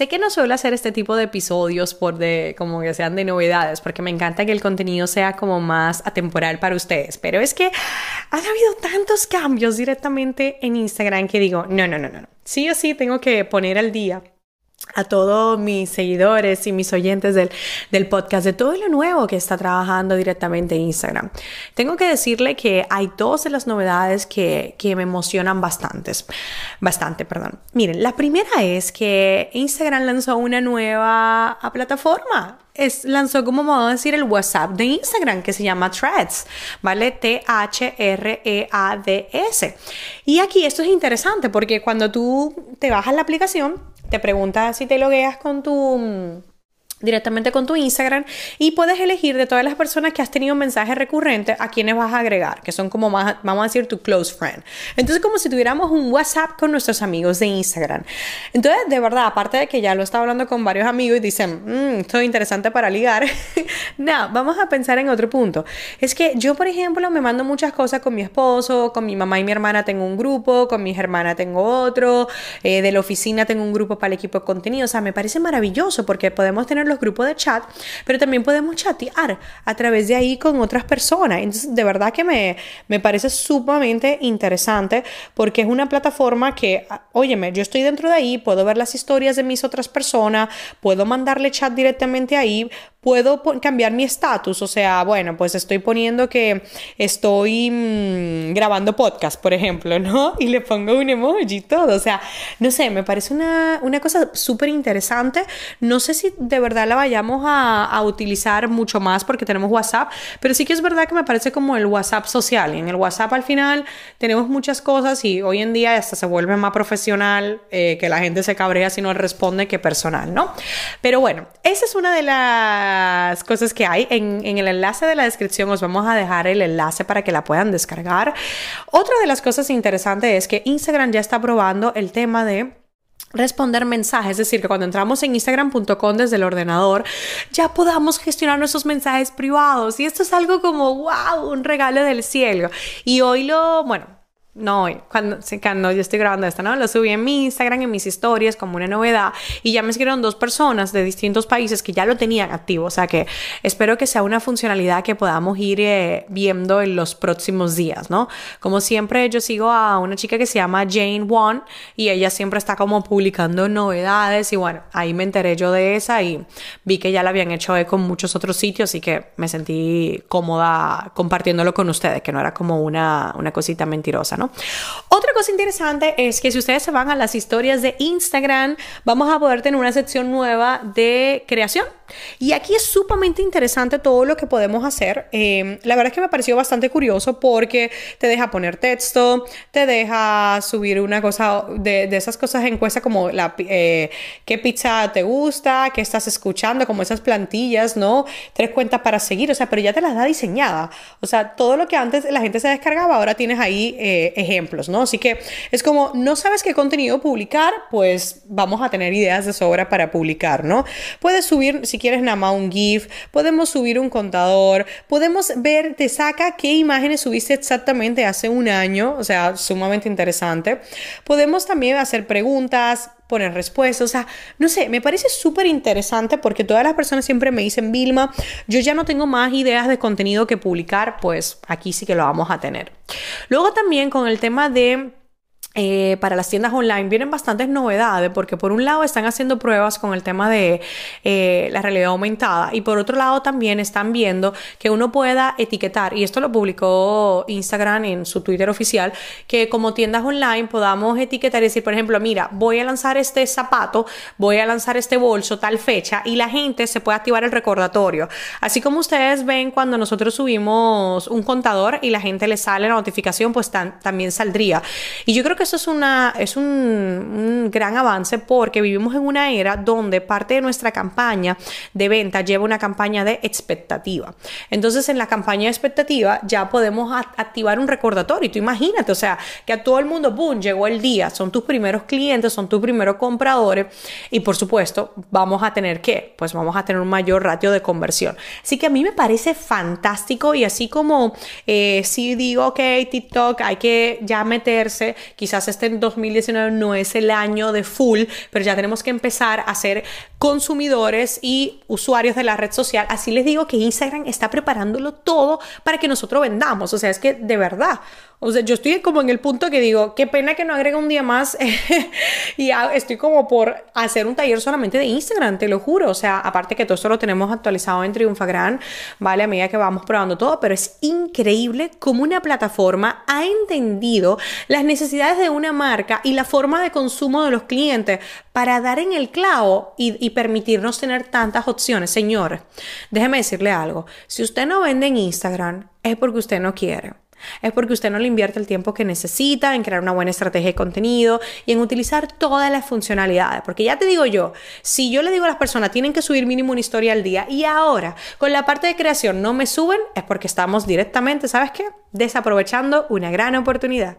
Sé que no suelo hacer este tipo de episodios por de como que sean de novedades, porque me encanta que el contenido sea como más atemporal para ustedes, pero es que han habido tantos cambios directamente en Instagram que digo, no, no, no, no, sí o sí tengo que poner al día a todos mis seguidores y mis oyentes del, del, podcast, de todo lo nuevo que está trabajando directamente en Instagram. Tengo que decirle que hay dos de las novedades que, que me emocionan bastantes, bastante. Perdón. Miren, la primera es que Instagram lanzó una nueva plataforma. Es, lanzó como modo de decir el WhatsApp de Instagram que se llama Threads, ¿vale? T-H-R-E-A-D-S. Y aquí esto es interesante porque cuando tú te bajas la aplicación, te pregunta si te logueas con tu directamente con tu Instagram y puedes elegir de todas las personas que has tenido mensajes recurrentes a quienes vas a agregar, que son como más, vamos a decir tu close friend. Entonces como si tuviéramos un WhatsApp con nuestros amigos de Instagram. Entonces, de verdad, aparte de que ya lo estaba hablando con varios amigos y dicen, mmm, esto es interesante para ligar, no, vamos a pensar en otro punto. Es que yo, por ejemplo, me mando muchas cosas con mi esposo, con mi mamá y mi hermana tengo un grupo, con mis hermanas tengo otro, eh, de la oficina tengo un grupo para el equipo de contenido, o sea, me parece maravilloso porque podemos tener los grupos de chat, pero también podemos chatear a través de ahí con otras personas. Entonces, de verdad que me, me parece sumamente interesante porque es una plataforma que, ah, óyeme, yo estoy dentro de ahí, puedo ver las historias de mis otras personas, puedo mandarle chat directamente ahí, puedo cambiar mi estatus, o sea, bueno, pues estoy poniendo que estoy mm, grabando podcast, por ejemplo, ¿no? Y le pongo un emoji y todo, o sea, no sé, me parece una, una cosa súper interesante, no sé si de verdad la vayamos a, a, utilizar mucho más porque tenemos WhatsApp, pero sí que es verdad que me parece como el WhatsApp social, y en el WhatsApp al final tenemos muchas cosas y hoy en día hasta se vuelve más profesional, eh, que la gente se cabrea si no responde que personal, ¿no? Pero bueno, esa es una de las cosas que hay. En, en, el enlace de la descripción os vamos a dejar el enlace para que la puedan descargar. Otra de las cosas interesantes es que Instagram ya está probando el tema de responder mensajes, es decir, que cuando entramos en instagram.com desde el ordenador ya podamos gestionar nuestros mensajes privados y esto es algo como wow, un regalo del cielo. Y hoy lo, bueno, no hoy, cuando, cuando yo estoy grabando esto, ¿no? Lo subí en mi Instagram, en mis historias, como una novedad, y ya me escribieron dos personas de distintos países que ya lo tenían activo, o sea que espero que sea una funcionalidad que podamos ir eh, viendo en los próximos días, ¿no? Como siempre, yo sigo a una chica que se llama Jane Won, y ella siempre está como publicando novedades, y bueno, ahí me enteré yo de esa y vi que ya la habían hecho con muchos otros sitios, y que me sentí cómoda compartiéndolo con ustedes, que no era como una, una cosita mentirosa, ¿no? Otra cosa interesante es que si ustedes se van a las historias de Instagram, vamos a poder tener una sección nueva de creación. Y aquí es sumamente interesante todo lo que podemos hacer. Em, la verdad es que me pareció bastante curioso porque te deja poner texto, te deja subir una cosa de, esas cosas en encuesta como eh, qué pizza te gusta, qué estás escuchando, como esas plantillas, ¿no? Tres cuentas para seguir, o sea, pero ya te las da diseñada. O sea, todo lo que antes la gente se descargaba, ahora tienes ahí eh, ejemplos, ¿no? Así que es como, no sabes qué contenido publicar, pues vamos a tener ideas de sobra para publicar, ¿no? Puedes subir, si quieres nada más un GIF, podemos subir un contador, podemos ver, te saca qué imágenes subiste exactamente hace un año, o sea, sumamente interesante. Podemos también hacer preguntas, poner respuestas, o sea, no sé, me parece súper interesante porque todas las personas siempre me dicen, Vilma, yo ya no tengo más ideas de contenido que publicar, pues aquí sí que lo vamos a tener. Luego también con el tema de eh, para las tiendas online vienen bastantes novedades porque por un lado están haciendo pruebas con el tema de eh, la realidad aumentada y por otro lado también están viendo que uno pueda etiquetar y esto lo publicó Instagram en su Twitter oficial que como tiendas online podamos etiquetar y decir por ejemplo mira voy a lanzar este zapato voy a lanzar este bolso tal fecha y la gente se puede activar el recordatorio. Así como ustedes ven cuando nosotros subimos un contador y la gente le sale la notificación pues también saldría. Y yo creo que que eso es, una, es un, gran avance porque vivimos en una era donde parte de nuestra campaña de venta lleva una campaña de expectativa. Entonces, en la campaña de expectativa ya podemos activar un recordatorio. Tú imagínate, o sea, que a todo el mundo, ¡boom!, llegó el día, son tus primeros clientes, son tus primeros compradores y por supuesto vamos a tener que, pues vamos a tener un mayor ratio de conversión. Así que a mí me parece fantástico y así como eh, si digo, ok, TikTok, hay que ya meterse, quizás este en 2019 no es el año de full, pero ya tenemos que empezar a ser consumidores y usuarios de la red social. Así les digo que Instagram está preparándolo todo para que nosotros vendamos. O sea, es que de verdad, o sea, yo estoy como en el punto que digo, qué pena que no agregue un día más y estoy como por hacer un taller solamente de Instagram, te lo juro. O sea, aparte que todo esto lo tenemos actualizado en Triunfagram, ¿vale? A medida que vamos probando todo, pero es increíble cómo una plataforma ha entendido las necesidades de una marca y la forma de consumo de los clientes para dar en el clavo y, permitirnos tener tantas opciones. Señores, déjeme decirle algo. Si usted no vende en Instagram, es porque usted no quiere. Es porque usted no le invierte el tiempo que necesita en crear una buena estrategia de contenido y en utilizar todas las funcionalidades. Porque ya te digo yo, si yo le digo a las personas tienen que subir mínimo una historia al día y ahora con la parte de creación no me suben, es porque estamos directamente, ¿sabes qué? Desaprovechando una gran oportunidad.